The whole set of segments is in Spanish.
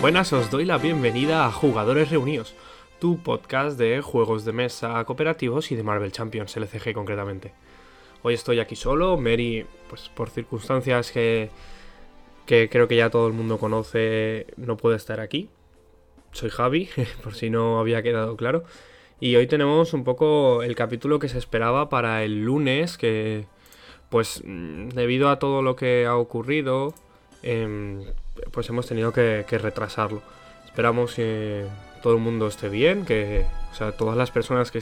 Buenas, os doy la bienvenida a Jugadores Reunidos, tu podcast de juegos de mesa cooperativos y de Marvel Champions, LCG concretamente. Hoy estoy aquí solo, Mary, pues por circunstancias que, que creo que ya todo el mundo conoce, no puede estar aquí. Soy Javi, por si no había quedado claro. Y hoy tenemos un poco el capítulo que se esperaba para el lunes, que pues mm, debido a todo lo que ha ocurrido, em, pues hemos tenido que, retrasarlo. Esperamos que todo el mundo esté bien, que, o sea, todas las personas que,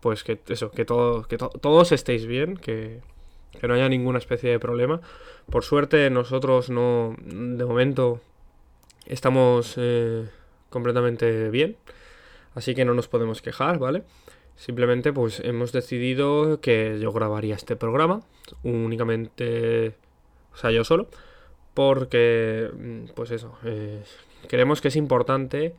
pues que eso, que, todo, que todos estéis bien, que, que no haya ninguna especie de problema. Por suerte nosotros no, de momento, estamos eh, completamente bien, así que no nos podemos quejar, ¿vale? Simplemente pues hemos decidido que yo grabaría este programa únicamente, o sea, yo solo, porque, mm, pues eso, eh, creemos que es importante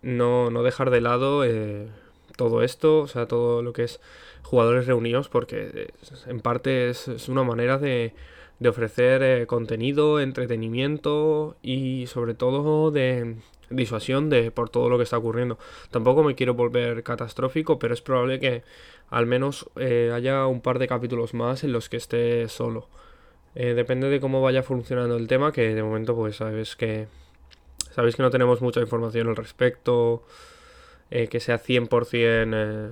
no, dejar de lado eh, todo esto, o sea, todo lo que es jugadores reunidos, porque en parte es, una manera de, de ofrecer eh, contenido, entretenimiento y sobre todo de disuasión de por todo lo que está ocurriendo. Tampoco me quiero volver catastrófico, pero es probable que al menos haya un par de capítulos más en los que esté solo. Eh, depende de cómo vaya funcionando el tema, que de momento pues sabes que sabéis que no tenemos mucha información al respecto, eh, que sea 100% eh,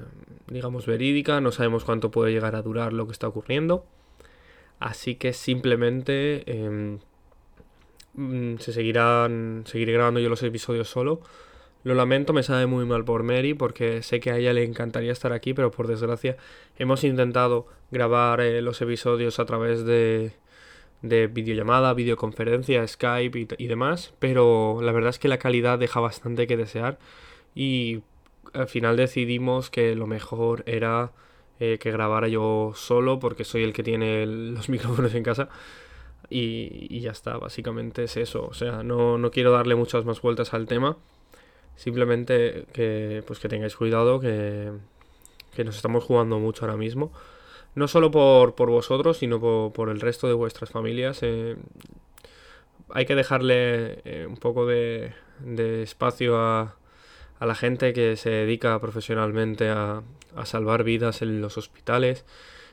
digamos verídica, no sabemos cuánto puede llegar a durar lo que está ocurriendo. Así que simplemente em, mm, se seguirán seguiré grabando yo los episodios solo. Lo lamento, me sabe muy mal por Mary porque sé que a ella le encantaría estar aquí, pero por desgracia hemos intentado grabar los episodios a través de, de videollamada, videoconferencia, Skype y, demás, pero la verdad es que la calidad deja bastante que desear y al final decidimos que lo mejor era eh, que grabara yo solo porque soy el que tiene los micrófonos en casa y, ya está, básicamente es eso, o sea, no, no, quiero darle muchas más vueltas al tema, simplemente que, pues que tengáis cuidado, que, que nos estamos jugando mucho ahora mismo no solo por, vosotros, sino por, el resto de vuestras familias. Eh, hay que dejarle eh, un poco de, espacio a, la gente que se dedica profesionalmente a, salvar vidas en los hospitales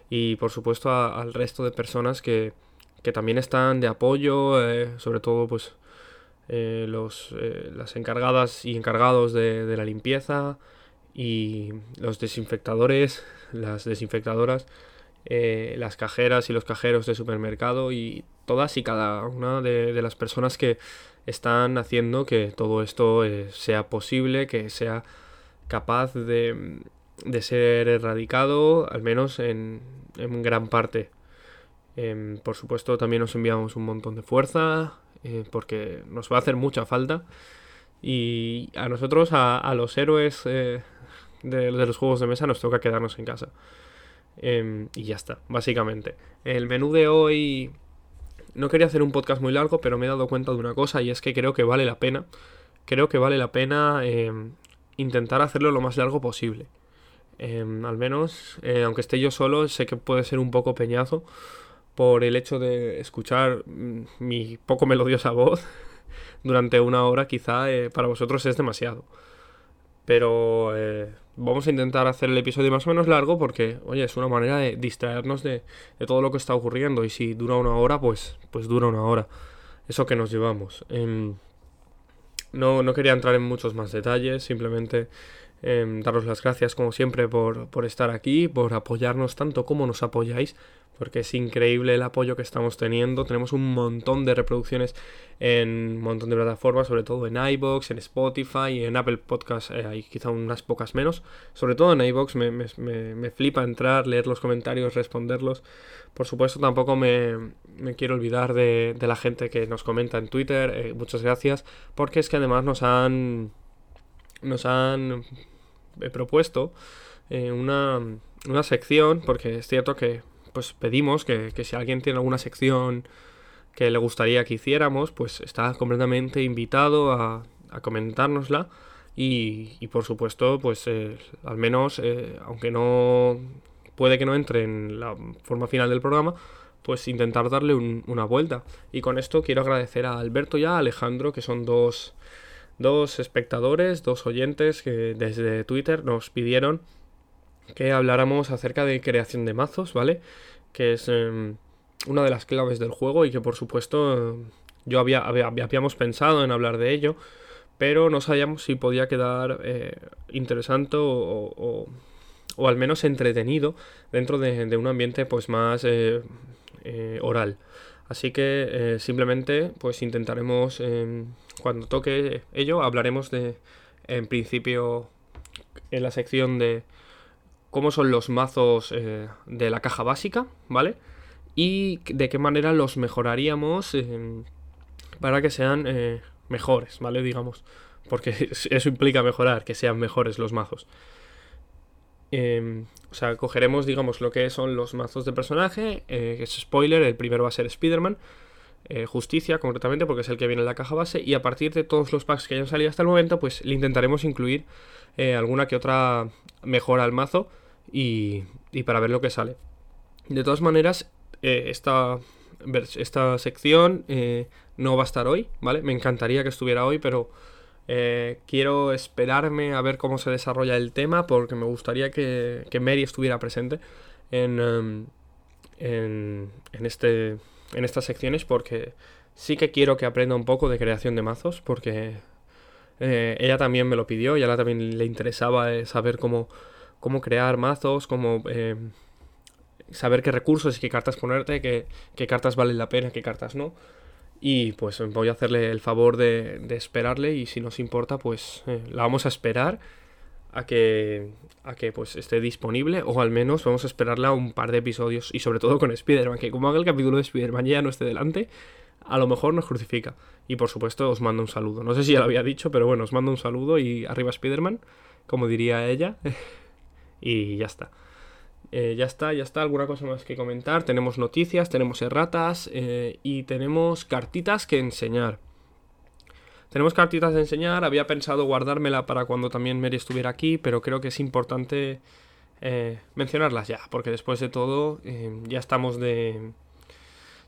y por supuesto al resto de personas que, también están de apoyo, eh, sobre todo pues los, las encargadas y encargados de, de la limpieza y los desinfectadores, las desinfectadoras eh, las cajeras y los cajeros de supermercado y todas y cada una de, las personas que están haciendo que todo esto eh, sea posible, que sea capaz de, ser erradicado, al menos en, gran parte. Em, por supuesto, también nos enviamos un montón de fuerza, eh, porque nos va a hacer mucha falta. Y a nosotros, a, los héroes de, de los juegos de mesa, nos toca quedarnos en casa. Em, y ya está, básicamente. El menú de hoy... No quería hacer un podcast muy largo, pero me he dado cuenta de una cosa y es que creo que vale la pena. Creo que vale la pena em, intentar hacerlo lo más largo posible. Em, al menos, eh, aunque esté yo solo, sé que puede ser un poco peñazo por el hecho de escuchar mm, mi poco melodiosa voz durante una hora, quizá eh, para vosotros es demasiado. Pero eh, vamos a intentar hacer el episodio más o menos largo porque, oye, es una manera de distraernos de, todo lo que está ocurriendo. Y si dura una hora, pues, pues dura una hora. Eso que nos llevamos. Em, no, no, quería entrar en muchos más detalles, simplemente em, daros las gracias como siempre por, por estar aquí, por apoyarnos tanto como nos apoyáis porque es increíble el apoyo que estamos teniendo. Tenemos un montón de reproducciones en un montón de plataformas, sobre todo en iBox, en Spotify en Apple Podcasts eh, hay quizá unas pocas menos. Sobre todo en iBox me, me, flipa entrar, leer los comentarios, responderlos. Por supuesto, tampoco me, quiero olvidar de, la gente que nos comenta en Twitter. Eh, muchas gracias, porque es que además nos han, nos han eh, propuesto una, una sección, porque es cierto que pues pedimos que, si alguien tiene alguna sección que le gustaría que hiciéramos, pues está completamente invitado a, a comentárnosla. Y, por supuesto, pues eh, al menos, eh, aunque no puede que no entre en la forma final del programa, pues intentar darle una vuelta. Y con esto quiero agradecer a Alberto y a Alejandro, que son dos, dos espectadores, dos oyentes que desde Twitter nos pidieron que habláramos acerca de creación de mazos, ¿vale? Que es em, una de las claves del juego y que por supuesto yo había, habíamos pensado en hablar de ello, pero no sabíamos si podía quedar eh, interesante o, o, al menos entretenido dentro de, un ambiente pues más eh, eh, oral. Así que simplemente pues intentaremos, cuando toque ello, hablaremos de, en principio, en la sección de cómo son los mazos de la caja básica, ¿vale? Y de qué manera los mejoraríamos para que sean eh, mejores, ¿vale? Digamos. Porque eso implica mejorar, que sean mejores los mazos. Em, o sea, cogeremos, digamos, lo que son los mazos de personaje. Eh, es spoiler, el primero va a ser Spider-Man. Eh, justicia, concretamente, porque es el que viene en la caja base. Y a partir de todos los packs que hayan salido hasta el momento, pues le intentaremos incluir alguna que otra mejora al mazo. Y, y para ver lo que sale. De todas maneras, esta, esta sección no va a estar hoy, ¿vale? Me encantaría que estuviera hoy, pero eh, quiero esperarme a ver cómo se desarrolla el tema porque me gustaría que, que Mary estuviera presente en, em, en, en, este, en estas secciones porque sí que quiero que aprenda un poco de creación de mazos porque eh, ella también me lo pidió y a ella también le interesaba eh, saber cómo, cómo crear mazos, cómo em, saber qué recursos y qué cartas ponerte, qué, qué cartas valen la pena, qué cartas no. Y pues voy a hacerle el favor de, esperarle y si nos importa pues eh, la vamos a esperar a que, a que pues esté disponible o al menos vamos a esperarla un par de episodios y sobre todo con Spider-Man, que como haga el capítulo de Spider-Man ya no esté delante, a lo mejor nos crucifica. Y por supuesto os mando un saludo. No sé si ya lo había dicho, pero bueno, os mando un saludo y arriba Spider-Man, como diría ella. y ya está. Eh, ya está, ya está, alguna cosa más que comentar. Tenemos noticias, tenemos erratas eh, y tenemos cartitas que enseñar. Tenemos cartitas de enseñar, había pensado guardármela para cuando también Mary estuviera aquí, pero creo que es importante eh, mencionarlas ya, porque después de todo ya estamos de...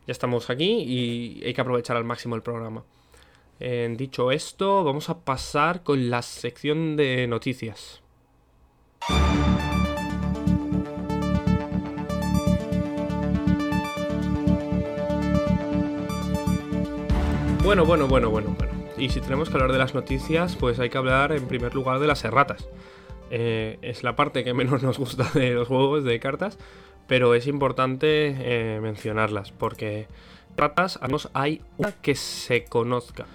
Ya estamos aquí y hay que aprovechar al máximo el programa. dicho esto, vamos a pasar con la sección de noticias. Bueno, bueno, bueno, bueno, bueno. Y si tenemos que hablar de las noticias, pues hay que hablar en primer lugar de las erratas. Eh, es la parte que menos nos gusta de los juegos de cartas, pero es importante eh, mencionarlas, porque erratas, al menos hay una que se conozca,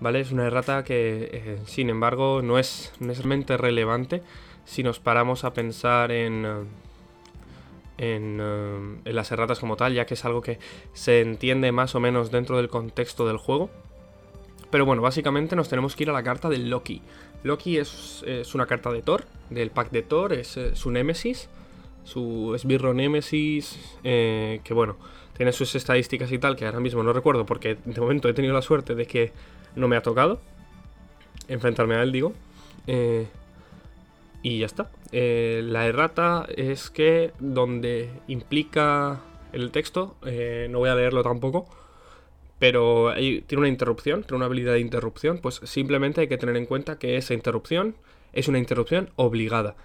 ¿vale? Es una errata que, eh, sin embargo, no es necesariamente relevante si nos paramos a pensar en... En, en, las erratas como tal, ya que es algo que se entiende más o menos dentro del contexto del juego. Pero bueno, básicamente nos tenemos que ir a la carta de Loki. Loki es, una carta de Thor, del pack de Thor, es eh, su Némesis, su esbirro Némesis, eh, que bueno, tiene sus estadísticas y tal, que ahora mismo no recuerdo porque de momento he tenido la suerte de que no me ha tocado enfrentarme a él, digo. Eh, y ya está. la errata es que donde implica el texto, no voy a leerlo tampoco, pero tiene una interrupción, tiene una habilidad de interrupción, pues simplemente hay que tener en cuenta que esa interrupción es una interrupción obligada.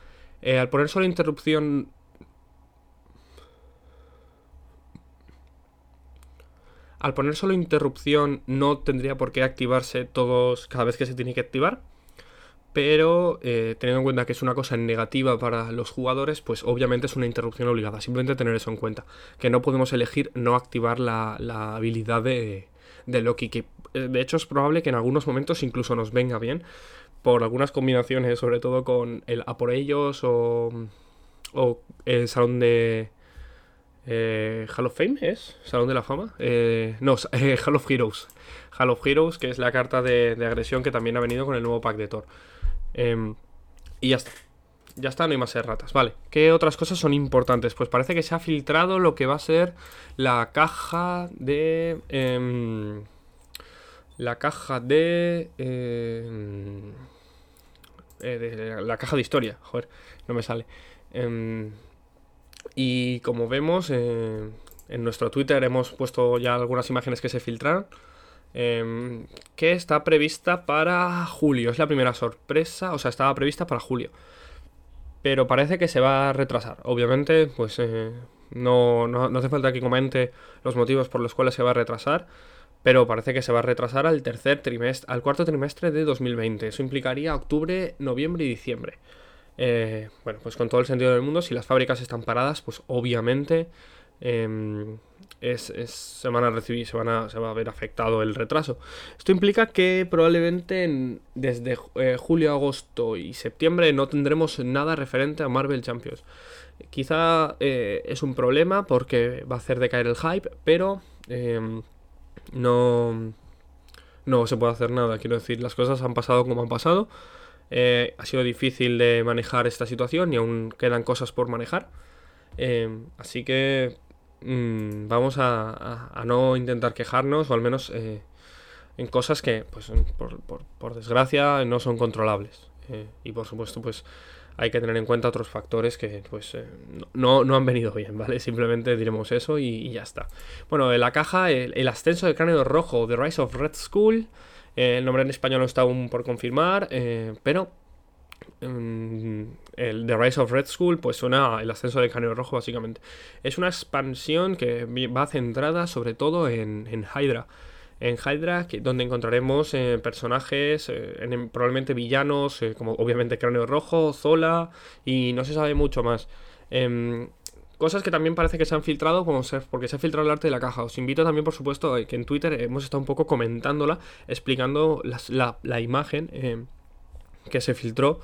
Eh, al poner solo interrupción... Al poner solo interrupción no tendría por qué activarse todos cada vez que se tiene que activar. Pero eh, teniendo en cuenta que es una cosa negativa para los jugadores, pues obviamente es una interrupción obligada. Simplemente tener eso en cuenta. Que no podemos elegir no activar la, habilidad de, Loki. Que eh, de hecho es probable que en algunos momentos incluso nos venga bien. Por algunas combinaciones, sobre todo con el A por ellos o, o el salón de... Eh, Hall of Fame es? ¿Salón de la Fama? no, Hall of Heroes. Hall of Heroes, que es la carta de, de agresión que también ha venido con el nuevo pack de Thor. Em, y ya está. Ya está, no hay más erratas. Vale, ¿qué otras cosas son importantes? Pues parece que se ha filtrado lo que va a ser la caja de... Em, la caja de, em, eh, de... La caja de historia. Joder, no me sale. y como vemos, eh, en nuestro Twitter hemos puesto ya algunas imágenes que se filtraron. Em, que está prevista para julio. Es la primera sorpresa. O sea, estaba prevista para julio. Pero parece que se va a retrasar. Obviamente, pues eh, no, no, hace falta que comente los motivos por los cuales se va a retrasar pero parece que se va a retrasar al tercer trimestre, al cuarto trimestre de 2020. Eso implicaría octubre, noviembre y diciembre. Eh, bueno, pues con todo el sentido del mundo, si las fábricas están paradas, pues obviamente em, se van a recibir, se, van a, se va a ver afectado el retraso. Esto implica que probablemente desde eh, julio, agosto y septiembre no tendremos nada referente a Marvel Champions. Quizá eh, es un problema porque va a hacer decaer el hype, pero em, no, no se puede hacer nada. Quiero decir, las cosas han pasado como han pasado. Eh, ha sido difícil de manejar esta situación y aún quedan cosas por manejar. Eh, así que mm, vamos a, no intentar quejarnos, o al menos eh, en cosas que, pues, por, por, desgracia, no son controlables. y por supuesto, pues hay que tener en cuenta otros factores que pues eh, no, han venido bien, ¿vale? Simplemente diremos eso y, ya está. Bueno, en la caja, el, ascenso del cráneo rojo, The Rise of Red School. Eh, el nombre en español no está aún por confirmar, eh, pero el The Rise of Red School, pues suena el ascenso del cráneo rojo, básicamente. Es una expansión que va centrada sobre todo en, en Hydra en Hydra, donde encontraremos eh, personajes, eh, probablemente villanos, eh, como obviamente Cráneo Rojo, Zola, y no se sabe mucho más. Em, cosas que también parece que se han filtrado, como ser, porque se ha filtrado el arte de la caja. Os invito también, por supuesto, que en Twitter hemos estado un poco comentándola, explicando la, imagen em, que se filtró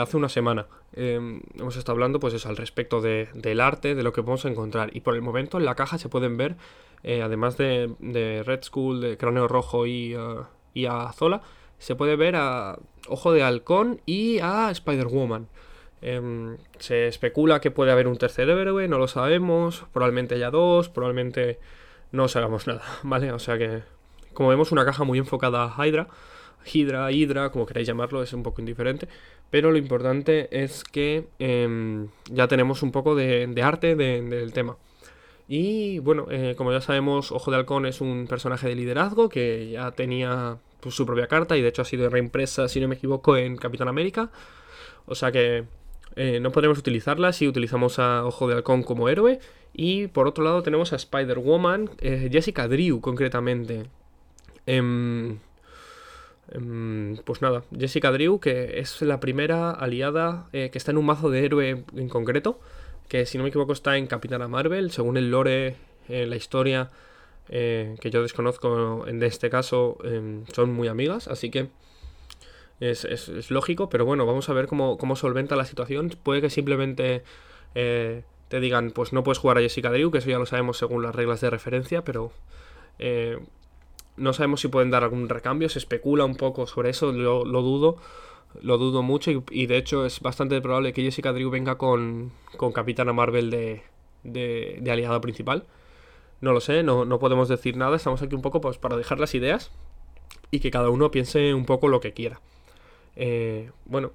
hace una semana. Em, hemos estado hablando, pues eso, al respecto del arte, de lo que podemos encontrar. Y por el momento en la caja se pueden ver eh, además de, Red Skull, de Cráneo Rojo y, uh, y, a Zola, se puede ver a Ojo de Halcón y a Spider-Woman. Em, se especula que puede haber un tercer héroe, no lo sabemos, probablemente haya dos, probablemente no hagamos nada, ¿vale? O sea que, como vemos, una caja muy enfocada a Hydra, Hydra, Hydra, como queráis llamarlo, es un poco indiferente, pero lo importante es que em, ya tenemos un poco de, arte del tema. Y bueno, eh, como ya sabemos, Ojo de Halcón es un personaje de liderazgo que ya tenía pues, su propia carta y de hecho ha sido reimpresa, si no me equivoco, en Capitán América. O sea que eh, no podremos utilizarla si utilizamos a Ojo de Halcón como héroe. Y por otro lado tenemos a Spider-Woman, eh, Jessica Drew concretamente. Em, pues nada, Jessica Drew, que es la primera aliada que está en un mazo de héroe en concreto que si no me equivoco está en Capitana Marvel, según el lore, eh, la historia eh, que yo desconozco en este caso, em, son muy amigas, así que es, lógico, pero bueno, vamos a ver cómo, solventa la situación. Puede que simplemente eh, te digan, pues no puedes jugar a Jessica Drew, que eso ya lo sabemos según las reglas de referencia, pero no sabemos si pueden dar algún recambio, se especula un poco sobre eso, lo, lo dudo lo dudo mucho y, de hecho es bastante probable que Jessica Drew venga con, con Capitana Marvel de, de, de aliada principal. No lo sé, no, no, podemos decir nada, estamos aquí un poco pues, para dejar las ideas y que cada uno piense un poco lo que quiera. Eh, bueno,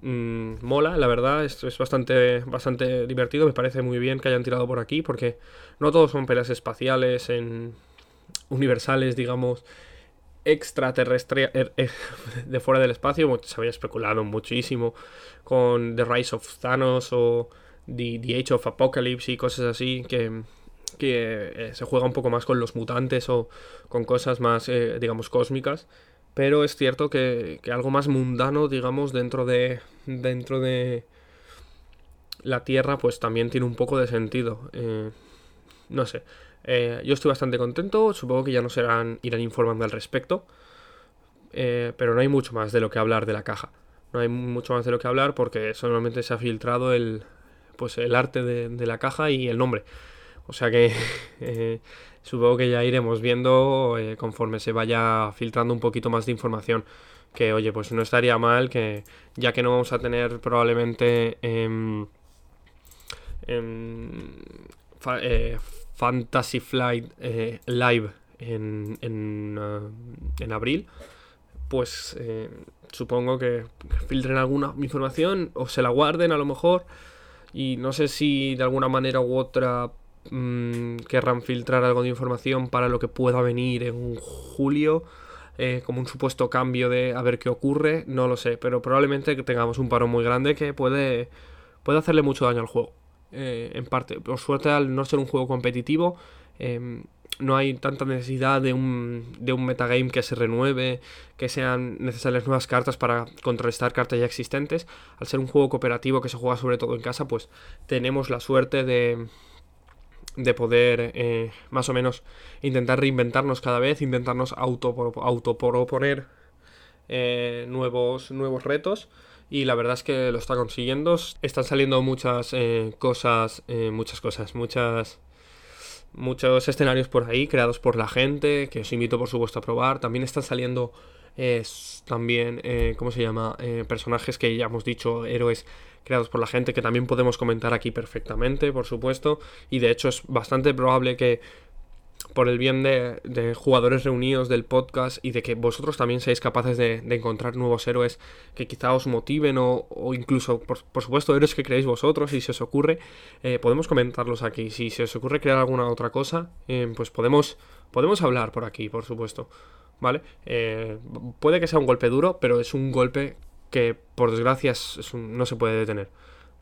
mmm, mola, la verdad, esto es bastante, bastante divertido, me parece muy bien que hayan tirado por aquí porque no todos son peleas espaciales en universales, digamos, extraterrestre er, er, de fuera del espacio, se había especulado muchísimo con The Rise of Thanos o The, Age of Apocalypse y cosas así que, que eh, se juega un poco más con los mutantes o con cosas más, eh, digamos, cósmicas. Pero es cierto que, que, algo más mundano, digamos, dentro de. dentro de la Tierra, pues también tiene un poco de sentido. Eh, no sé. Eh, yo estoy bastante contento, supongo que ya nos irán, irán informando al respecto. Eh, pero no hay mucho más de lo que hablar de la caja. No hay mucho más de lo que hablar porque solamente se ha filtrado el, pues el arte de, la caja y el nombre. O sea que eh, supongo que ya iremos viendo conforme se vaya filtrando un poquito más de información. Que oye, pues no estaría mal que ya que no vamos a tener probablemente em, Fantasy Flight eh, Live en, en, uh, en, abril, pues eh, supongo que filtren alguna información o se la guarden a lo mejor. Y no sé si de alguna manera u otra mm, querrán filtrar algo de información para lo que pueda venir en julio. Eh, como un supuesto cambio de a ver qué ocurre, no lo sé, pero probablemente tengamos un paro muy grande que puede, puede hacerle mucho daño al juego. Eh, en parte, por suerte al no ser un juego competitivo, em, no hay tanta necesidad de un, de un metagame que se renueve, que sean necesarias nuevas cartas para contrarrestar cartas ya existentes. Al ser un juego cooperativo que se juega sobre todo en casa, pues tenemos la suerte de, de poder eh, más o menos intentar reinventarnos cada vez, intentarnos auto, autoproponer eh, nuevos, nuevos retos. Y la verdad es que lo está consiguiendo. Están saliendo muchas eh, cosas, muchas cosas, muchas muchos escenarios por ahí creados por la gente, que os invito por supuesto a probar. También están saliendo también, eh, ¿cómo se llama? Eh, personajes que ya hemos dicho, héroes creados por la gente, que también podemos comentar aquí perfectamente, por supuesto. Y de hecho es bastante probable que por el bien de, jugadores reunidos del podcast y de que vosotros también seáis capaces de, encontrar nuevos héroes que quizá os motiven o, incluso, por, supuesto, héroes que creéis vosotros, si se os ocurre, eh, podemos comentarlos aquí. Si se os ocurre crear alguna otra cosa, eh, pues podemos, podemos hablar por aquí, por supuesto. ¿Vale? Eh, puede que sea un golpe duro, pero es un golpe que, por desgracia, no se puede detener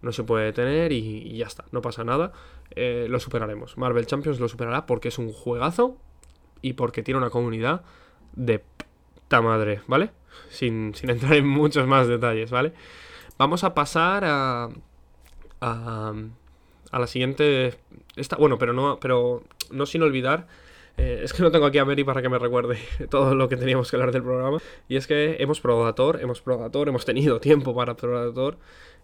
no se puede detener y, ya está, no pasa nada. Eh, lo superaremos. Marvel Champions lo superará porque es un juegazo y porque tiene una comunidad de puta madre, ¿vale? Sin, entrar en muchos más detalles, ¿vale? Vamos a pasar a, a, a la siguiente. Esta, bueno, pero no, pero no sin olvidar. Eh, es que no tengo aquí a Mary para que me recuerde todo lo que teníamos que hablar del programa. Y es que hemos probado a Thor, hemos probado a Thor, hemos tenido tiempo para probar a Thor.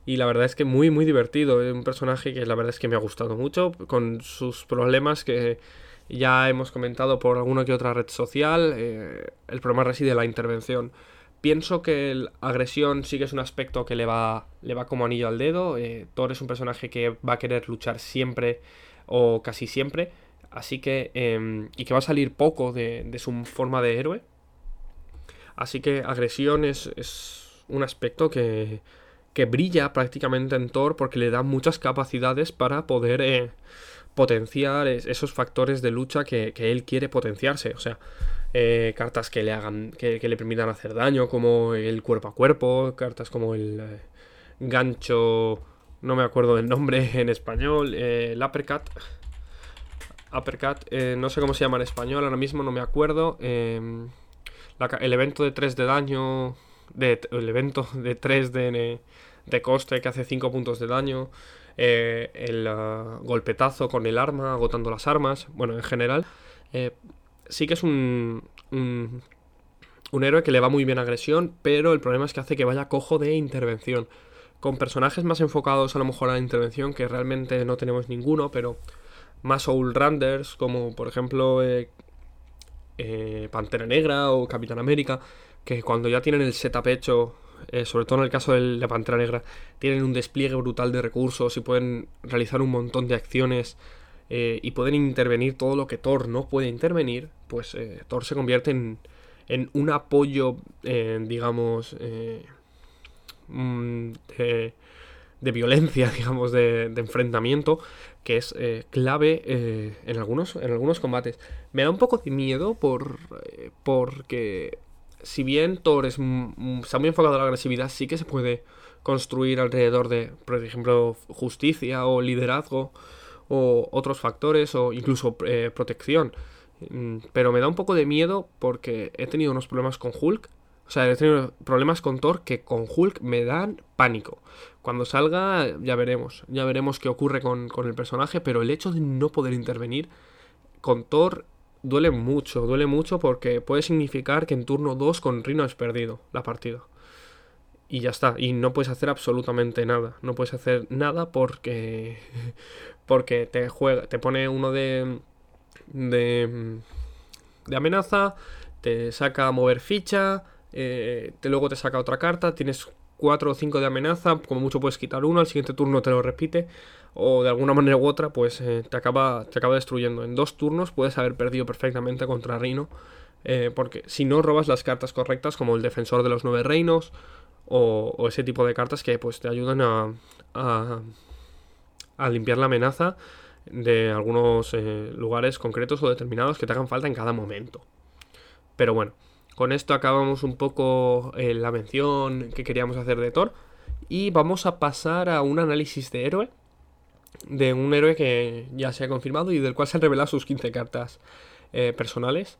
Y la verdad es que muy, muy divertido. Un personaje que la verdad es que me ha gustado mucho, con sus problemas que ya hemos comentado por alguna que otra red social. Eh, el problema reside en la intervención. Pienso que la agresión sí que es un aspecto que le va, le va como anillo al dedo. Eh, Thor es un personaje que va a querer luchar siempre o casi siempre. Así que... Em, y que va a salir poco de, de, su forma de héroe. Así que agresión es, es un aspecto que que brilla prácticamente en Thor porque le da muchas capacidades para poder eh, potenciar esos factores de lucha que, él quiere potenciarse. O sea, eh, cartas que le hagan, que, le permitan hacer daño, como el cuerpo a cuerpo, cartas como el eh, gancho, no me acuerdo del nombre en español, el uppercut. Uppercut, no sé cómo se llama en español, ahora mismo no me acuerdo. Em, el evento de 3 de daño, de, el evento de 3 de, de coste que hace 5 puntos de daño, eh, el ah, golpetazo con el arma, agotando las armas, bueno, en general, eh, sí que es un, un, héroe que le va muy bien agresión, pero el problema es que hace que vaya cojo de intervención. Con personajes más enfocados a lo mejor a la intervención, que realmente no tenemos ninguno, pero más Randers, como por ejemplo eh, Pantera Negra o Capitán América, que cuando ya tienen el setup hecho eh, sobre todo en el caso de la Pantera Negra, tienen un despliegue brutal de recursos y pueden realizar un montón de acciones eh, y pueden intervenir todo lo que Thor no puede intervenir, pues eh, Thor se convierte en, en un apoyo, digamos, mm, de, de, violencia, digamos, de, de enfrentamiento, que es clave en, algunos, en algunos combates. Me da un poco de miedo por, porque si bien Thor es, está muy enfocado a la agresividad, sí que se puede construir alrededor de, por ejemplo, justicia o liderazgo o otros factores o incluso eh, protección. Mm, pero me da un poco de miedo porque he tenido unos problemas con Hulk. O sea, he tenido problemas con Thor que con Hulk me dan pánico. Cuando salga ya veremos. Ya veremos qué ocurre con, con el personaje. Pero el hecho de no poder intervenir con Thor duele mucho, duele mucho porque puede significar que en turno 2 con Rino has perdido la partida. Y ya está, y no puedes hacer absolutamente nada. No puedes hacer nada porque porque te juega, te pone uno de de de amenaza, te saca a mover ficha, eh, te, luego te saca otra carta, tienes 4 o 5 de amenaza, como mucho puedes quitar uno, al siguiente turno te lo repite o de alguna manera u otra, pues eh, te, acaba, te acaba destruyendo. En dos turnos puedes haber perdido perfectamente contra Reino, eh, porque si no robas las cartas correctas, como el defensor de los nueve reinos, o, ese tipo de cartas que pues te ayudan a, a, limpiar la amenaza de algunos eh, lugares concretos o determinados que te hagan falta en cada momento. Pero bueno, con esto acabamos un poco la mención que queríamos hacer de Thor. Y vamos a pasar a un análisis de héroe. De un héroe que ya se ha confirmado y del cual se han revelado sus 15 cartas eh, personales.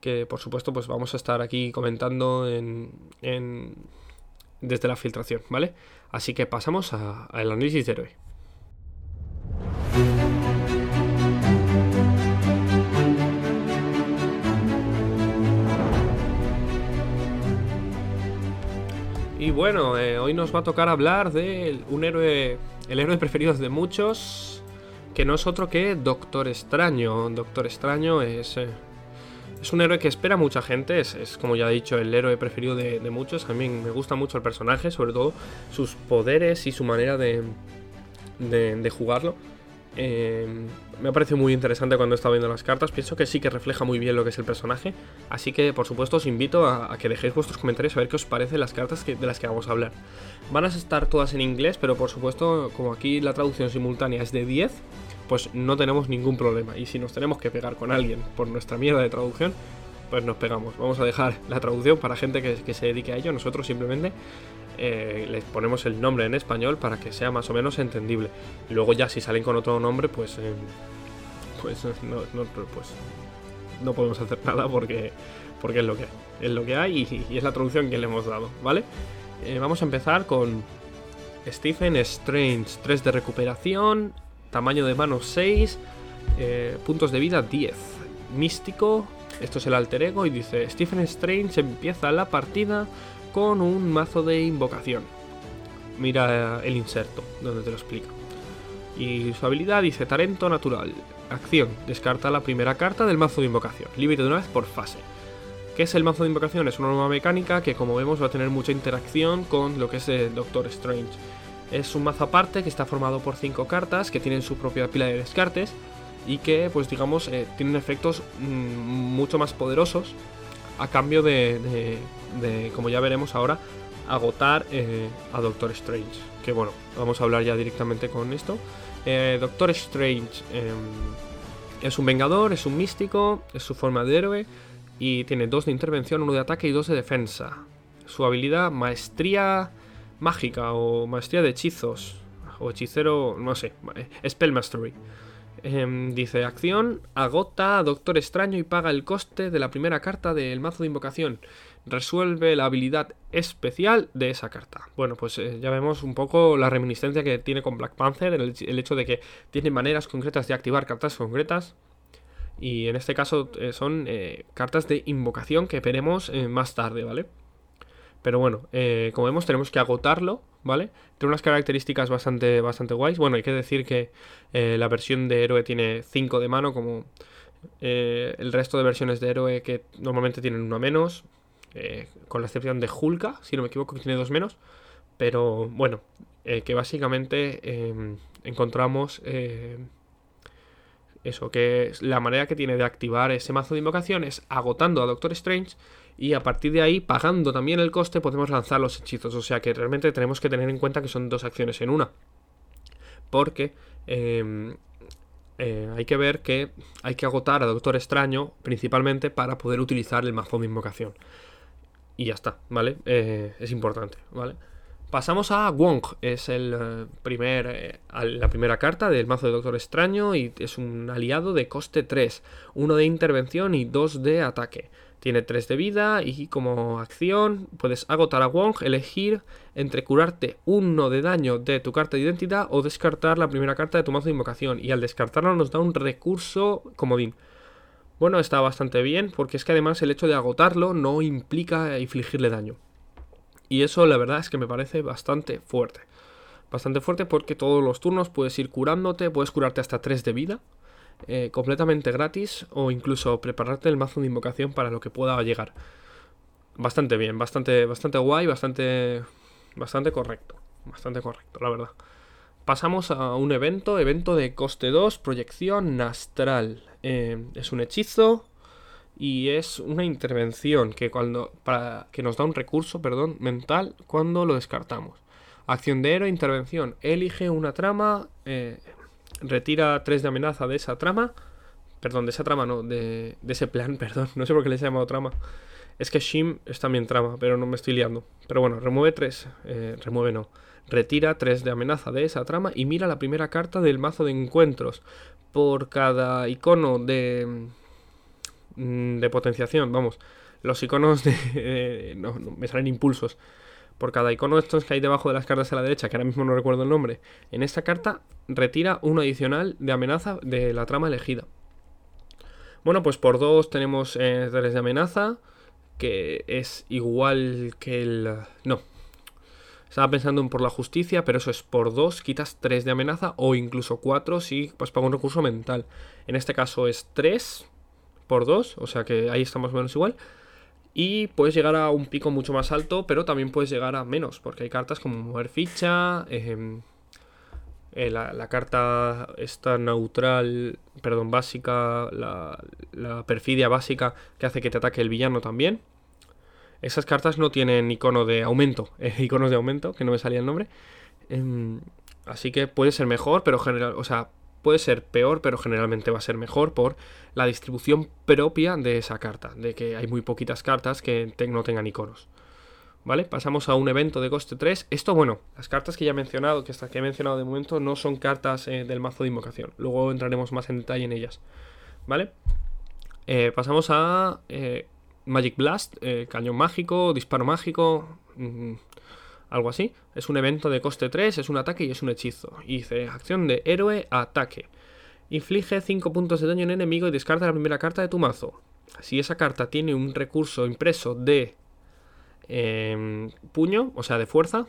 Que por supuesto pues vamos a estar aquí comentando en, desde la filtración, ¿vale? Así que pasamos al análisis de héroe. Y bueno, eh, hoy nos va a tocar hablar de un héroe, el héroe preferido de muchos, que no es otro que Doctor Extraño. Doctor Extraño es, eh, es un héroe que espera mucha gente, es, como ya he dicho el héroe preferido de, muchos. A mí me gusta mucho el personaje, sobre todo sus poderes y su manera de, de jugarlo. Eh, me ha parecido muy interesante cuando he estado viendo las cartas. Pienso que sí que refleja muy bien lo que es el personaje. Así que, por supuesto, os invito a, que dejéis vuestros comentarios a ver qué os parecen las cartas de las que vamos a hablar. Van a estar todas en inglés, pero por supuesto, como aquí la traducción simultánea es de 10, pues no tenemos ningún problema. Y si nos tenemos que pegar con alguien por nuestra mierda de traducción, pues nos pegamos. Vamos a dejar la traducción para gente que, que se dedique a ello. Nosotros simplemente eh, les ponemos el nombre en español para que sea más o menos entendible. Luego ya si salen con otro nombre, pues, eh, pues, no, pues no podemos hacer nada porque, porque es lo que hay. Es lo que hay y, es la traducción que le hemos dado, ¿vale? Eh, vamos a empezar con Stephen Strange, 3 de recuperación, tamaño de mano 6, puntos de vida 10. Místico, esto es el alter ego y dice, Stephen Strange empieza la partida con un mazo de invocación. Mira el inserto, donde te lo explica. Y su habilidad dice talento natural. Acción, descarta la primera carta del mazo de invocación. Límite de una vez por fase. ¿Qué es el mazo de invocación? Es una nueva mecánica que como vemos va a tener mucha interacción con lo que es el Doctor Strange. Es un mazo aparte que está formado por 5 cartas que tienen su propia pila de descartes y que pues digamos eh, tienen efectos mm, mucho más poderosos a cambio de, como ya veremos ahora, agotar eh, a Doctor Strange. Que bueno, vamos a hablar ya directamente con esto. Eh, Doctor Strange em, es un vengador, es un místico, es su forma de héroe y tiene dos de intervención, uno de ataque y dos de defensa. Su habilidad, maestría mágica o maestría de hechizos o hechicero, no sé, Spell Mastery. Em, dice, acción, agota a Doctor Extraño y paga el coste de la primera carta del mazo de invocación. Resuelve la habilidad especial de esa carta. Bueno, pues eh, ya vemos un poco la reminiscencia que tiene con Black Panther, el, hecho de que tiene maneras concretas de activar cartas concretas. Y en este caso eh, son eh, cartas de invocación que veremos más tarde, ¿vale? Pero bueno, como vemos tenemos que agotarlo ¿vale? Tiene unas características bastante, bastante guays. Bueno, hay que decir que eh, la versión de héroe tiene 5 de mano, como eh, el resto de versiones de héroe que normalmente tienen uno menos, eh, con la excepción de Hulka, si no me equivoco, que tiene dos menos. Pero bueno, que básicamente em, encontramos eso, que la manera que tiene de activar ese mazo de invocación es agotando a Doctor Strange y a partir de ahí, pagando también el coste, podemos lanzar los hechizos. O sea que realmente tenemos que tener en cuenta que son dos acciones en una. Porque em, eh, hay que ver que hay que agotar a Doctor Extraño principalmente para poder utilizar el mazo de invocación. Y ya está, ¿vale? Eh, es importante, ¿vale? Pasamos a Wong, es el eh, primer, la primera carta del mazo de Doctor Extraño y es un aliado de coste 3, uno de intervención y dos de ataque. Tiene 3 de vida y como acción puedes agotar a Wong, elegir entre curarte 1 de daño de tu carta de identidad o descartar la primera carta de tu mazo de invocación. Y al descartarlo nos da un recurso comodín. Bueno, está bastante bien porque es que además el hecho de agotarlo no implica infligirle daño. Y eso la verdad es que me parece bastante fuerte. Bastante fuerte porque todos los turnos puedes ir curándote, puedes curarte hasta 3 de vida eh, completamente gratis o incluso prepararte el mazo de invocación para lo que pueda llegar. Bastante bien, bastante, bastante guay, bastante, bastante correcto, bastante correcto, la verdad. Pasamos a un evento, evento de coste 2, proyección astral. Eh, es un hechizo y es una intervención que cuando para que nos da un recurso, perdón, mental cuando lo descartamos. Acción de héroe, intervención. Elige una trama eh, retira 3 de amenaza de esa trama. Perdón, de esa trama no, de, de ese plan, perdón. No sé por qué les he llamado trama. Es que Shim es también trama, pero no me estoy liando. Pero bueno, remueve 3. Eh, remueve no. Retira 3 de amenaza de esa trama y mira la primera carta del mazo de encuentros. Por cada icono de, mm, de potenciación, vamos. Los iconos de... Eh, no, me salen impulsos. Por cada icono de estos que hay debajo de las cartas a la derecha, que ahora mismo no recuerdo el nombre, en esta carta retira uno adicional de amenaza de la trama elegida. Bueno, pues por 2 tenemos 3 eh, de amenaza, que es igual que el... No. Estaba pensando en por la justicia, pero eso es por 2, quitas 3 de amenaza o incluso 4 si pues paga un recurso mental. En este caso es 3 por 2, o sea que ahí estamos menos igual. Y puedes llegar a un pico mucho más alto, pero también puedes llegar a menos, porque hay cartas como mover ficha, em, eh, la, carta esta neutral, perdón, básica, la, perfidia básica que hace que te ataque el villano también. Esas cartas no tienen icono de aumento, eh, iconos de aumento, que no me salía el nombre. Em, así que puede ser mejor, pero general, o sea, puede ser peor, pero generalmente va a ser mejor por la distribución propia de esa carta, de que hay muy poquitas cartas que no tengan iconos. ¿Vale? Pasamos a un evento de coste 3. Esto, bueno, las cartas que ya he mencionado, que, que he mencionado de momento, no son cartas eh, del mazo de invocación. Luego entraremos más en detalle en ellas. ¿Vale? Eh, pasamos a eh, Magic Blast, cañón mágico, disparo mágico. Mm, algo así. Es un evento de coste 3, es un ataque y es un hechizo. Y dice, acción de héroe ataque. Inflige 5 puntos de daño en enemigo y descarta la primera carta de tu mazo. Si esa carta tiene un recurso impreso de em, puño, o sea, de fuerza,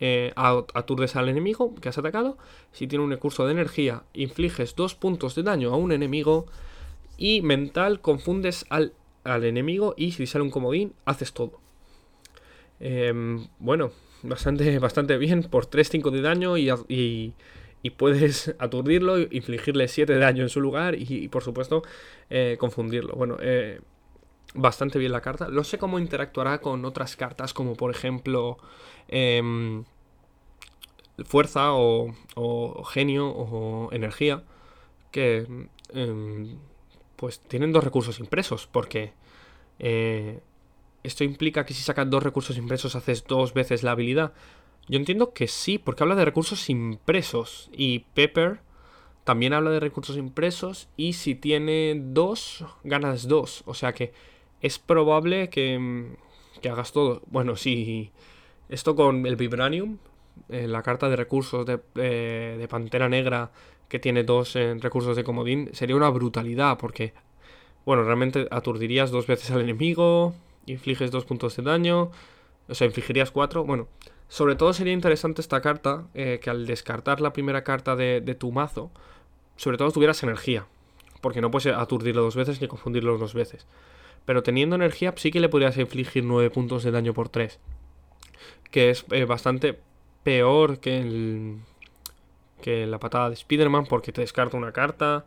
eh, aturdes al enemigo que has atacado. Si tiene un recurso de energía, infliges 2 puntos de daño a un enemigo. Y mental, confundes al, al enemigo y si sale un comodín, haces todo. Em, bueno, bastante, bastante bien por 3-5 de daño y, puedes aturdirlo, infligirle 7 de daño en su lugar y, por supuesto eh, confundirlo. Bueno, eh, bastante bien la carta. No sé cómo interactuará con otras cartas como por ejemplo em, fuerza o, o, genio o energía que em, pues tienen dos recursos impresos porque... ¿Esto implica que si sacas dos recursos impresos haces dos veces la habilidad? Yo entiendo que sí, porque habla de recursos impresos. Y Pepper también habla de recursos impresos. Y si tiene dos, ganas dos. O sea que es probable que, que hagas todo. Bueno, si esto con el Vibranium, eh, la carta de recursos de, eh, de Pantera Negra que tiene dos eh, recursos de comodín, sería una brutalidad. Porque, bueno, realmente aturdirías dos veces al enemigo infliges dos puntos de daño, o sea, infligirías cuatro. Bueno, sobre todo sería interesante esta carta, eh, que al descartar la primera carta de, tu mazo, sobre todo tuvieras energía, porque no puedes aturdirlo dos veces ni confundirlo dos veces. Pero teniendo energía sí que le podrías infligir nueve puntos de daño por tres. que es eh, bastante peor que, el, que la patada de Spider-Man porque te descarta una carta.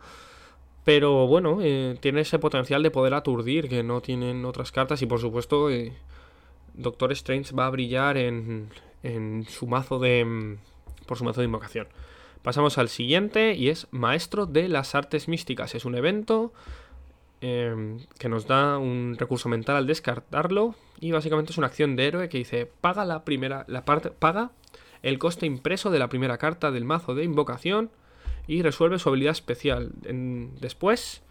Pero bueno, eh, tiene ese potencial de poder aturdir que no tienen otras cartas. Y por supuesto, eh, Doctor Strange va a brillar en, en su mazo de. Mm, por su mazo de invocación. Pasamos al siguiente y es Maestro de las Artes Místicas. Es un evento em, que nos da un recurso mental al descartarlo. Y básicamente es una acción de héroe que dice: paga la primera. La parte. Paga el coste impreso de la primera carta del mazo de invocación y resuelve su habilidad especial. después,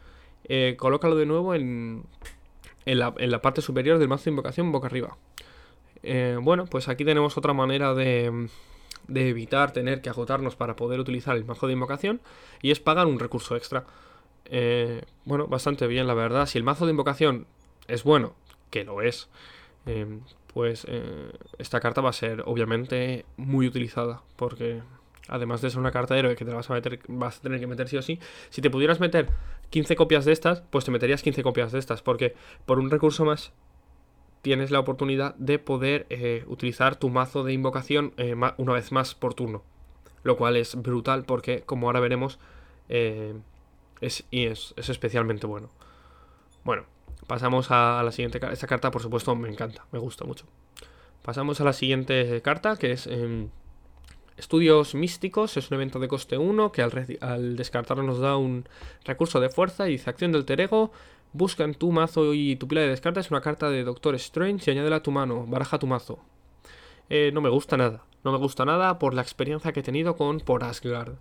eh, colócalo de nuevo en, en, la, parte superior del mazo de invocación boca arriba. Eh, bueno, pues aquí tenemos otra manera de, de evitar tener que agotarnos para poder utilizar el mazo de invocación y es pagar un recurso extra. Eh, bueno, bastante bien, la verdad. Si el mazo de invocación es bueno, que lo es, pues esta carta va a ser obviamente muy utilizada porque además de ser una carta de héroe que te la vas a meter, vas a tener que meter sí o sí, si te pudieras meter 15 copias de estas, pues te meterías 15 copias de estas, porque por un recurso más tienes la oportunidad de poder eh, utilizar tu mazo de invocación eh, una vez más por turno. Lo cual es brutal porque, como ahora veremos, eh, es, y es, especialmente bueno. Bueno, pasamos a, la siguiente carta. Esta carta, por supuesto, me encanta, me gusta mucho. Pasamos a la siguiente carta, que es em, Estudios Místicos es un evento de coste 1 que al, descartarlo nos da un recurso de fuerza y dice acción del Terego. Busca en tu mazo y tu pila de descartas una carta de Doctor Strange y añádela a tu mano. Baraja tu mazo. Eh, no me gusta nada. No me gusta nada por la experiencia que he tenido con Por Asgard.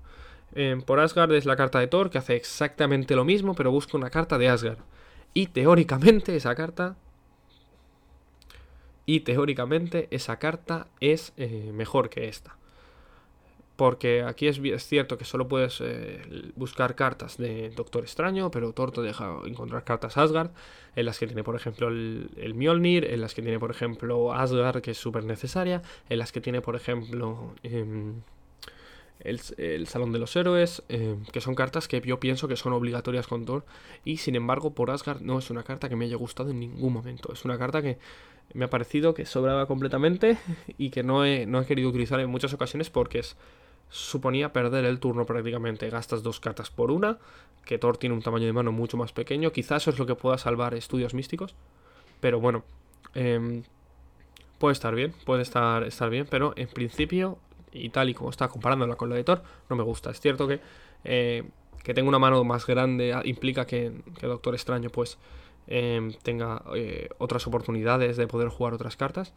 por Asgard es la carta de Thor que hace exactamente lo mismo, pero busca una carta de Asgard. Y teóricamente esa carta y teóricamente esa carta es eh, mejor que esta. Porque aquí es, cierto que solo puedes eh, buscar cartas de Doctor Extraño, pero Thor te deja encontrar cartas Asgard, en las que tiene, por ejemplo, el, Mjolnir, en las que tiene, por ejemplo, Asgard, que es súper necesaria, en las que tiene, por ejemplo, em, el, Salón de los Héroes, em, que son cartas que yo pienso que son obligatorias con Thor, y sin embargo, por Asgard no es una carta que me haya gustado en ningún momento. Es una carta que me ha parecido que sobraba completamente y que no he querido utilizar en muchas ocasiones porque es suponía perder el turno prácticamente. Gastas dos cartas por una, que Thor tiene un tamaño de mano mucho más pequeño. Quizás eso es lo que pueda salvar estudios místicos. Pero bueno, em, puede estar bien, puede estar, estar bien, pero en principio, y tal y como está comparándola con la de Thor, no me gusta. Es cierto que, eh, que tenga una mano más grande implica que, que Doctor Extraño pues em, tenga eh, otras oportunidades de poder jugar otras cartas.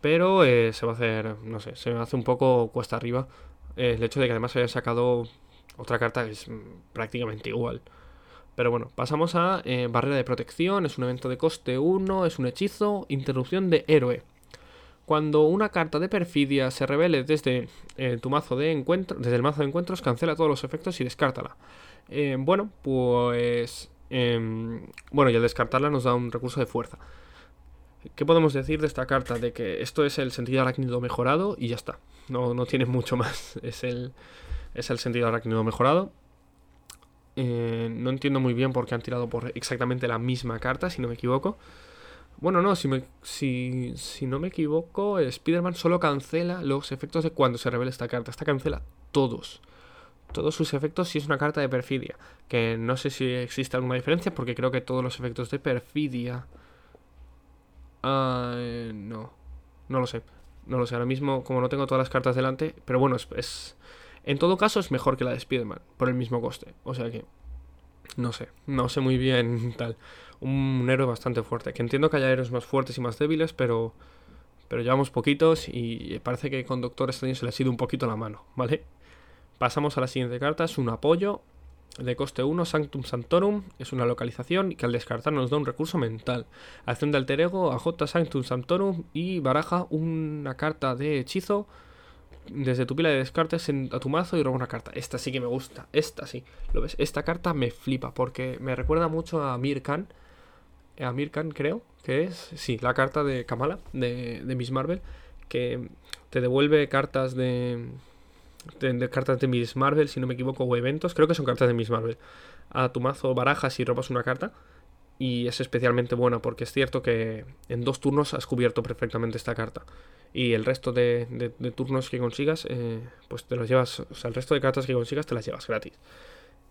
Pero eh, se va a hacer, no sé, se me hace un poco cuesta arriba el hecho de que además haya sacado otra carta es mm, prácticamente igual. Pero bueno, pasamos a eh, Barrera de Protección, es un evento de coste 1, es un hechizo, interrupción de héroe. Cuando una carta de perfidia se revele desde eh, tu mazo de encuentro, desde el mazo de encuentros, cancela todos los efectos y descártala. Eh, bueno, pues... Em, bueno, y al descartarla nos da un recurso de fuerza. ¿Qué podemos decir de esta carta? De que esto es el sentido arácnido mejorado y ya está. No, no tiene mucho más. Es el, es el sentido arácnido mejorado. Eh, no entiendo muy bien por qué han tirado por exactamente la misma carta, si no me equivoco. Bueno, no, si, si, si no me equivoco, Spider-Man solo cancela los efectos de cuando se revela esta carta. Esta cancela todos. Todos sus efectos si es una carta de perfidia. Que no sé si existe alguna diferencia porque creo que todos los efectos de perfidia Ah, no. No lo sé. No lo sé. Ahora mismo, como no tengo todas las cartas delante. Pero bueno, es, En todo caso, es mejor que la de Spider-Man. Por el mismo coste. O sea que. No sé. No sé muy bien tal. Un, héroe bastante fuerte. Que entiendo que haya héroes más fuertes y más débiles, pero. Pero llevamos poquitos y parece que con Doctor Strange se le ha sido un poquito la mano, ¿vale? Pasamos a la siguiente carta, es un apoyo de coste 1, Sanctum Sanctorum, es una localización que al descartar nos da un recurso mental. Acción de alter ego, J Sanctum Sanctorum y baraja una carta de hechizo desde tu pila de descartes a tu mazo y roba una carta. Esta sí que me gusta, esta sí. ¿Lo ves? Esta carta me flipa porque me recuerda mucho a Mirkan. A Mirkan creo que es, sí, la carta de Kamala, de, de Miss Marvel, que te devuelve cartas de de, cartas de Miss Marvel, si no me equivoco, o eventos, creo que son cartas de Miss Marvel, a tu mazo barajas y robas una carta. Y es especialmente buena porque es cierto que en dos turnos has cubierto perfectamente esta carta. Y el resto de, turnos que consigas, eh, pues te los llevas, o sea, el resto de cartas que consigas te las llevas gratis.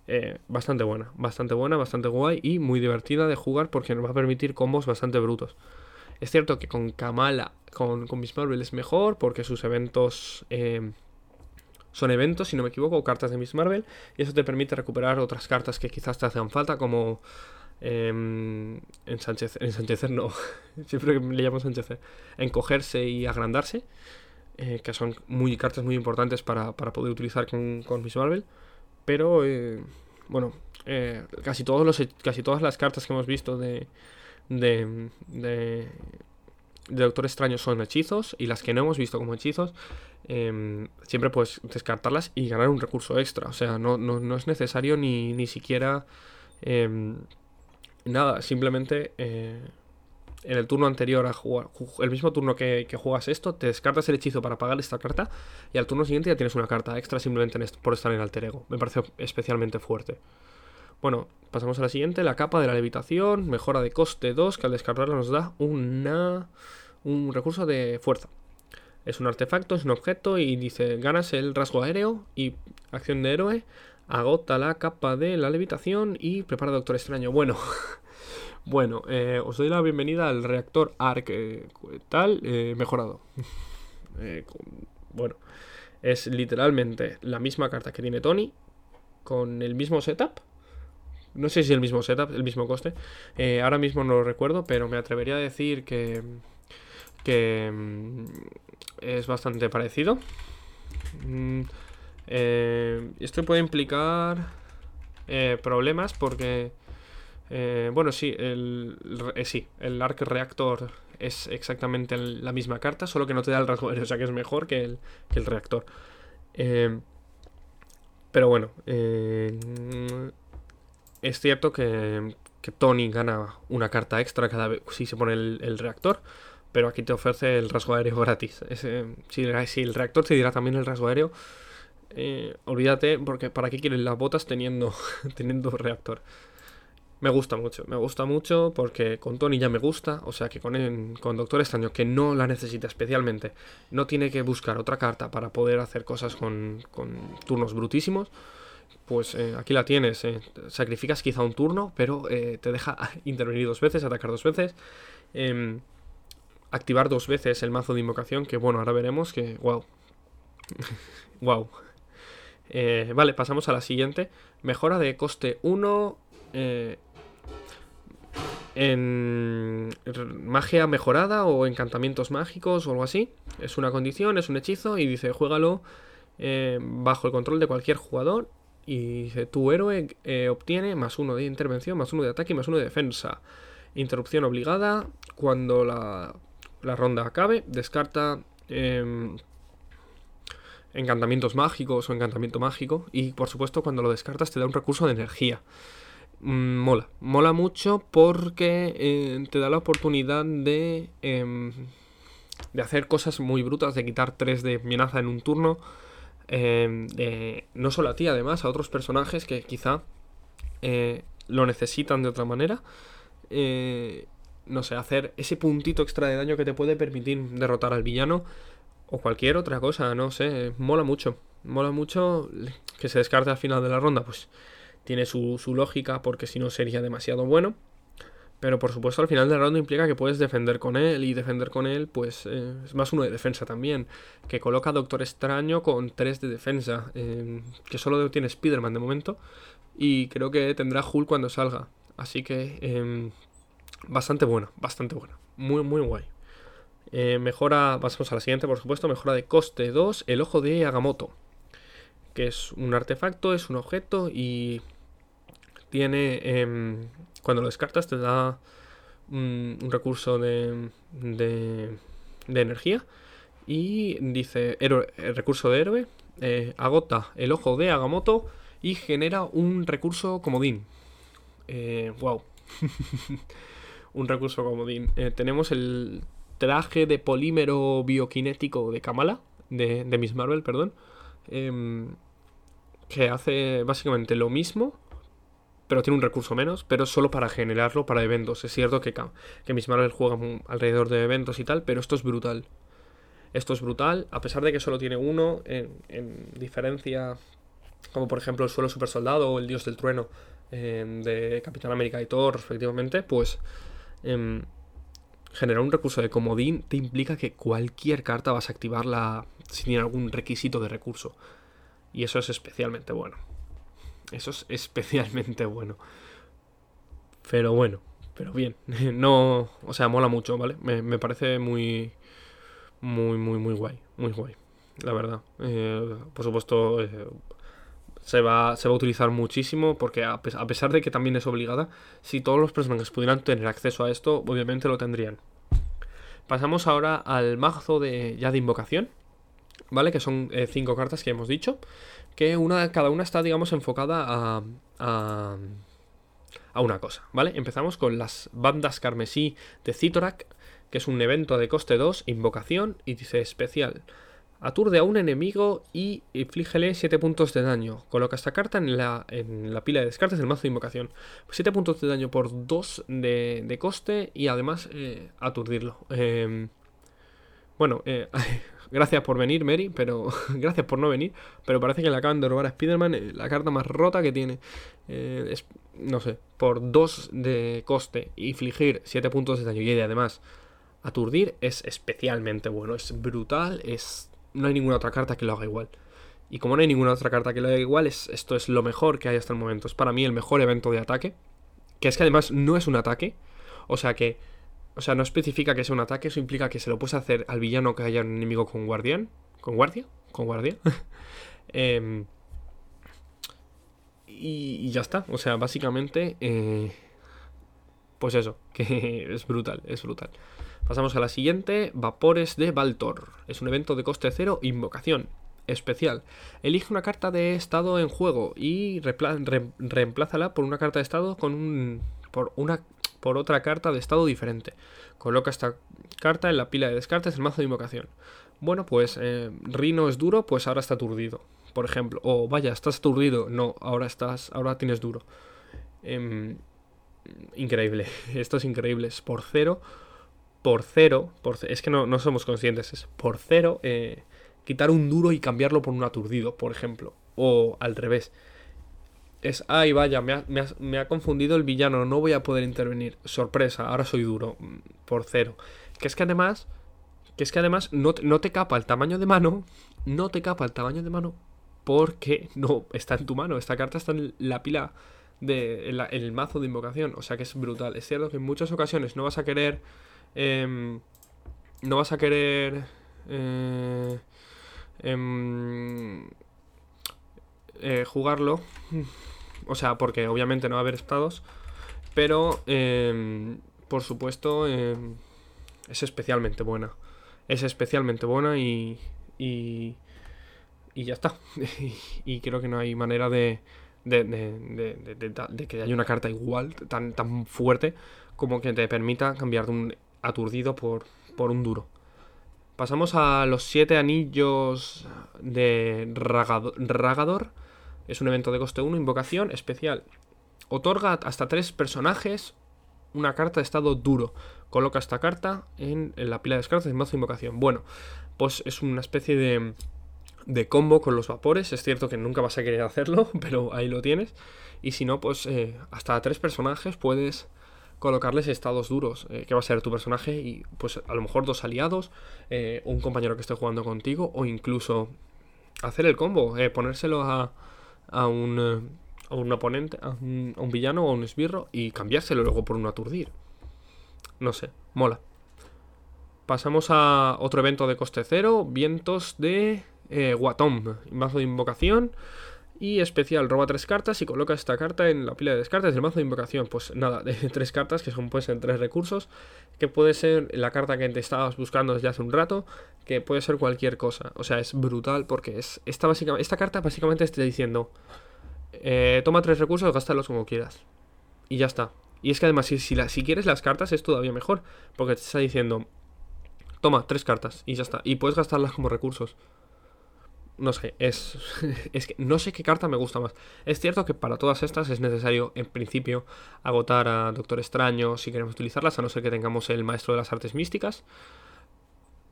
Eh, bastante buena, bastante buena, bastante guay y muy divertida de jugar porque nos va a permitir combos bastante brutos. Es cierto que con Kamala, con, con Miss Marvel es mejor porque sus eventos eh, son eventos, si no me equivoco, o cartas de Miss Marvel, y eso te permite recuperar otras cartas que quizás te hacen falta, como eh, ensanchecer, no, siempre le llamo ensanchecer, encogerse y agrandarse, eh, que son muy cartas muy importantes para, poder utilizar con, con, Miss Marvel, pero eh, bueno, eh, casi, todos los, casi todas las cartas que hemos visto de, de, de de Doctor Extraño son hechizos y las que no hemos visto como hechizos, em, siempre puedes descartarlas y ganar un recurso extra. O sea, no, no, es necesario ni, ni siquiera em, nada, simplemente eh, en el turno anterior a jugar, el mismo turno que, juegas esto, te descartas el hechizo para pagar esta carta y al turno siguiente ya tienes una carta extra simplemente por estar en alter ego. Me parece especialmente fuerte. Bueno, pasamos a la siguiente, la capa de la levitación, mejora de coste 2, que al descartarla nos da una, un recurso de fuerza. Es un artefacto, es un objeto y dice, ganas el rasgo aéreo y acción de héroe, agota la capa de la levitación y prepara Doctor Extraño. Bueno, bueno, eh, os doy la bienvenida al reactor ARC eh, tal, eh, mejorado. bueno, Es literalmente la misma carta que tiene Tony, con el mismo setup. No sé si el mismo setup, el mismo coste. Ahora mismo no lo recuerdo, pero me atrevería a decir que, que mm, es bastante parecido. Mm, eh, esto puede implicar eh, problemas porque... bueno, sí, el, sí, el Arc Reactor es exactamente la misma carta, solo que no te da el rasgo o sea que es mejor que el, que el reactor. pero bueno, es cierto que, Tony gana una carta extra cada vez si se pone el, reactor, pero aquí te ofrece el rasgo aéreo gratis. si, el reactor te dirá también el rasgo aéreo, eh, olvídate, porque ¿para qué quieren las botas teniendo, teniendo reactor? Me gusta mucho, me gusta mucho porque con Tony ya me gusta, o sea que con, con Doctor Extraño, que no la necesita especialmente, no tiene que buscar otra carta para poder hacer cosas con, turnos brutísimos pues eh, aquí la tienes. Eh. Sacrificas quizá un turno, pero eh, te deja intervenir dos veces, atacar dos veces. Em, activar dos veces el mazo de invocación, que bueno, ahora veremos que... ¡Wow! ¡Wow! vale, pasamos a la siguiente. Mejora de coste 1 en magia mejorada o encantamientos mágicos o algo así. Es una condición, es un hechizo y dice, juégalo bajo el control de cualquier jugador y dice, tu héroe eh, obtiene más uno de intervención, más uno de ataque y más uno de defensa. Interrupción obligada. Cuando la, la ronda acabe, descarta em, encantamientos mágicos o encantamiento mágico. Y por supuesto, cuando lo descartas, te da un recurso de energía. Mm, mola, mola mucho porque eh, te da la oportunidad de, em, de hacer cosas muy brutas, de quitar 3 de amenaza en un turno eh, no solo a ti, además, a otros personajes que quizá eh, lo necesitan de otra manera. Eh, no sé, hacer ese puntito extra de daño que te puede permitir derrotar al villano o cualquier otra cosa, no sé, mola mucho. Mola mucho que se descarte al final de la ronda, pues tiene su, su lógica porque si no sería demasiado bueno. Pero por supuesto al final del round implica que puedes defender con él y defender con él pues eh, es más uno de defensa también. Que coloca Doctor Extraño con 3 de defensa. Em, que solo tiene Spider-Man de momento. Y creo que tendrá Hulk cuando salga. Así que em, bastante bueno, bastante bueno. Muy, muy guay. Eh, mejora, pasamos a la siguiente por supuesto, mejora de coste 2, el ojo de Agamotto. Que es un artefacto, es un objeto y tiene em, cuando lo descartas te da un, recurso de, de, energía. Y dice, el recurso de héroe, eh, agota el ojo de Agamotto y genera un recurso comodín. Eh, wow. un recurso comodín. Eh, tenemos el traje de polímero bioquinético de Kamala, de, de Miss Marvel, perdón. Em, que hace básicamente lo mismo, pero tiene un recurso menos, pero solo para generarlo para eventos. Es cierto que, que Miss Marvel juega alrededor de eventos y tal, pero esto es brutal. Esto es brutal, a pesar de que solo tiene uno, en, diferencia, como por ejemplo el suelo super soldado o el dios del trueno em, de Capitán América y Thor, respectivamente, pues em, generar un recurso de comodín te implica que cualquier carta vas a activarla si tiene algún requisito de recurso. Y eso es especialmente bueno. Eso es especialmente bueno. Pero bueno, pero bien. No, o sea, mola mucho, ¿vale? Me, parece muy, muy, muy, muy guay. Muy guay, la verdad. Eh, por supuesto, eh, se, va, se va a utilizar muchísimo porque a, pesar de que también es obligada, si todos los personajes pudieran tener acceso a esto, obviamente lo tendrían. Pasamos ahora al mazo de ya de invocación, ¿vale? Que son eh, cinco cartas que hemos dicho que una, cada una está, digamos, enfocada a, a, a, una cosa, ¿vale? Empezamos con las bandas carmesí de Citorak, que es un evento de coste 2, invocación, y dice especial. Aturde a un enemigo y inflígele 7 puntos de daño. Coloca esta carta en la, en la pila de descartes del mazo de invocación. 7 puntos de daño por 2 de, de coste y además eh, aturdirlo. Eh, bueno, eh, Gracias por venir, Mary, pero. gracias por no venir. Pero parece que le acaban de robar a Spider-Man eh, la carta más rota que tiene. Es, no sé, por 2 de coste, infligir 7 puntos de daño y además aturdir es especialmente bueno. Es brutal, es no hay ninguna otra carta que lo haga igual. Y como no hay ninguna otra carta que lo haga igual, es, esto es lo mejor que hay hasta el momento. Es para mí el mejor evento de ataque. Que es que además no es un ataque. O sea que. O sea, no especifica que sea un ataque. Eso implica que se lo puedes hacer al villano que haya un enemigo con guardián. ¿Con guardia? Con guardia. Em, y, ya está. O sea, básicamente. Eh, pues eso. Que es brutal. Es brutal. Pasamos a la siguiente. Vapores de Baltor. Es un evento de coste cero. Invocación especial. Elige una carta de estado en juego y reemplázala por una carta de estado con un, por una por otra carta de estado diferente. Coloca esta carta en la pila de descartes del mazo de invocación. Bueno, pues eh, Rino es duro, pues ahora está aturdido, por ejemplo. O vaya, estás aturdido, no, ahora estás, ahora tienes duro. Em, increíble, esto es increíble. Por cero, por cero, es que no, no somos conscientes, es por cero. Eh, quitar un duro y cambiarlo por un aturdido, por ejemplo. O al revés. Es, ay, vaya, me ha, confundido el villano, no voy a poder intervenir. Sorpresa, ahora soy duro, mm, por cero. Que es que además, que es que además no, te capa el tamaño de mano, no te capa el tamaño de mano porque no está en tu mano. Esta carta está en la pila de el mazo de invocación, o sea que es brutal. Es cierto que en muchas ocasiones no vas a querer, em, no vas a querer eh, Em, eh, jugarlo. O sea, porque obviamente no va a haber estados. Pero, em, por supuesto, es especialmente buena. Es especialmente buena y, y, y ya está. y creo que no hay manera de, de, de, de, que haya una carta igual, tan, tan fuerte, como que te permita cambiar de un aturdido por, por un duro. Pasamos a los siete anillos de Ragador. Es un evento de coste 1, invocación especial. Otorga hasta tres personajes una carta de estado duro. Coloca esta carta en, la pila de descartes de mazo invocación. Bueno, pues es una especie de, de combo con los vapores. Es cierto que nunca vas a querer hacerlo, pero ahí lo tienes. Y si no, pues eh, hasta tres personajes puedes colocarles estados duros, eh, que va a ser tu personaje y pues a lo mejor dos aliados, eh, un compañero que esté jugando contigo o incluso hacer el combo, eh, ponérselo a, a, un, a un oponente, a un, a un villano o a un esbirro y cambiárselo luego por un aturdir. No sé, mola. Pasamos a otro evento de coste cero, vientos de eh, Watom, mazo de invocación. Y especial, roba tres cartas y coloca esta carta en la pila de descartes del mazo de invocación. Pues nada, de tres cartas que son tres recursos. Que puede ser la carta que te estabas buscando desde hace un rato. Que puede ser cualquier cosa. O sea, es brutal porque es. Esta, esta carta básicamente está diciendo. Eh, toma tres recursos, gástalos como quieras. Y ya está. Y es que además, si, si, si quieres las cartas, es todavía mejor. Porque te está diciendo. Toma, tres cartas. Y ya está. Y puedes gastarlas como recursos no sé, es, es que no sé qué carta me gusta más. Es cierto que para todas estas es necesario, en principio, agotar a Doctor Extraño si queremos utilizarlas, a no ser que tengamos el Maestro de las Artes Místicas.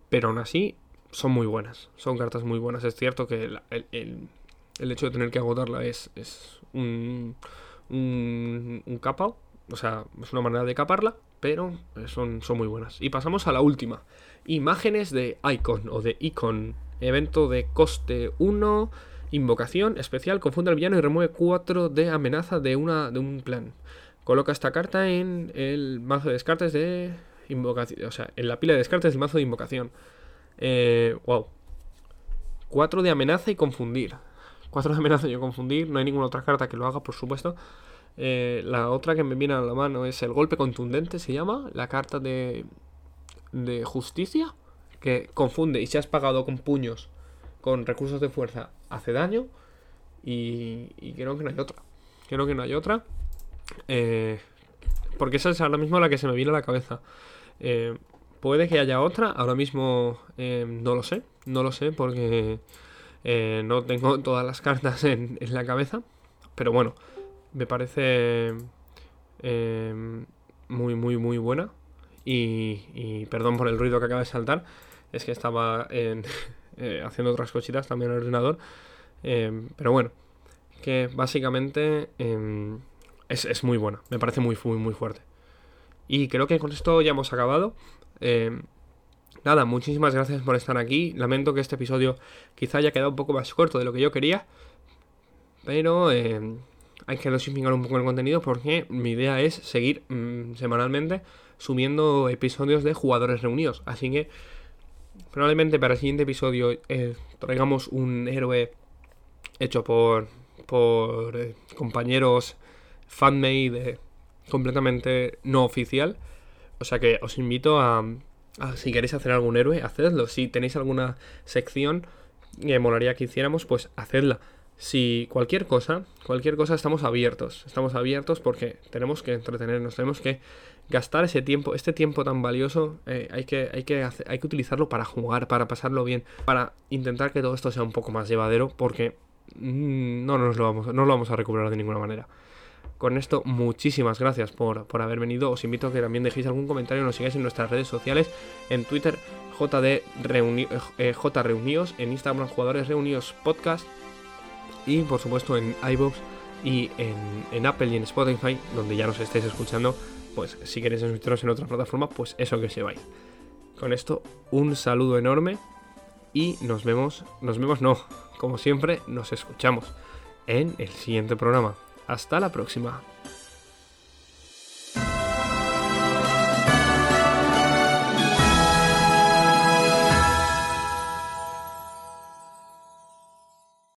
Pero aún así, son muy buenas. Son cartas muy buenas. Es cierto que el, el, hecho de tener que agotarla es, es un, un, un capa. O sea, es una manera de caparla, pero son, son muy buenas. Y pasamos a la última. Imágenes de Icon o de Icon Evento de coste 1. Invocación especial. Confunde al villano y remueve 4 de amenaza de, una, de un plan. Coloca esta carta en el mazo de descartes de invocación. O sea, en la pila de descartes del mazo de invocación. Eh, wow. 4 de amenaza y confundir. 4 de amenaza y confundir. No hay ninguna otra carta que lo haga, por supuesto. Eh, la otra que me viene a la mano es el golpe contundente, se llama. La carta de, de justicia que confunde y si has pagado con puños, con recursos de fuerza, hace daño. Y, creo que no hay otra. Creo que no hay otra. Eh, porque esa es ahora mismo la que se me viene a la cabeza. Eh, puede que haya otra, ahora mismo eh, no lo sé. No lo sé porque no tengo todas las cartas en, la cabeza. Pero bueno, me parece muy, muy, muy buena. Y, y, perdón por el ruido que acaba de saltar es que estaba eh, haciendo otras cositas también en el ordenador. Em, pero bueno, que básicamente em, es, muy buena, me parece muy, muy, muy fuerte. Y creo que con esto ya hemos acabado. Em, nada, muchísimas gracias por estar aquí. Lamento que este episodio quizá haya quedado un poco más corto de lo que yo quería. Pero hay que dosificar un poco el contenido porque mi idea es seguir mm, semanalmente subiendo episodios de jugadores reunidos. Así que probablemente para el siguiente episodio eh, traigamos un héroe hecho por, por eh, compañeros fanmade completamente no oficial. O sea que os invito a, si queréis hacer algún héroe, hacedlo. Si tenéis alguna sección que molaría que hiciéramos, pues hacedla. Si cualquier cosa, cualquier cosa estamos abiertos. Estamos abiertos porque tenemos que entretenernos, tenemos que gastar ese tiempo, este tiempo tan valioso, eh, hay, que, hay, que hay que utilizarlo para jugar, para pasarlo bien, para intentar que todo esto sea un poco más llevadero, porque mm, no, nos lo vamos, no lo vamos a recuperar de ninguna manera. Con esto, muchísimas gracias por, haber venido. Os invito a que también dejéis algún comentario, nos sigáis en nuestras redes sociales, en Twitter, JD eh, J Reunidos, en Instagram, Jugadores Reunidos Podcast, y por supuesto en iVoox y en, Apple y en Spotify, donde ya nos estáis escuchando. Pues si queréis escucharnos en otra plataforma, pues eso que se vais. Con esto, un saludo enorme y nos vemos, nos vemos no, como siempre, nos escuchamos en el siguiente programa. Hasta la próxima.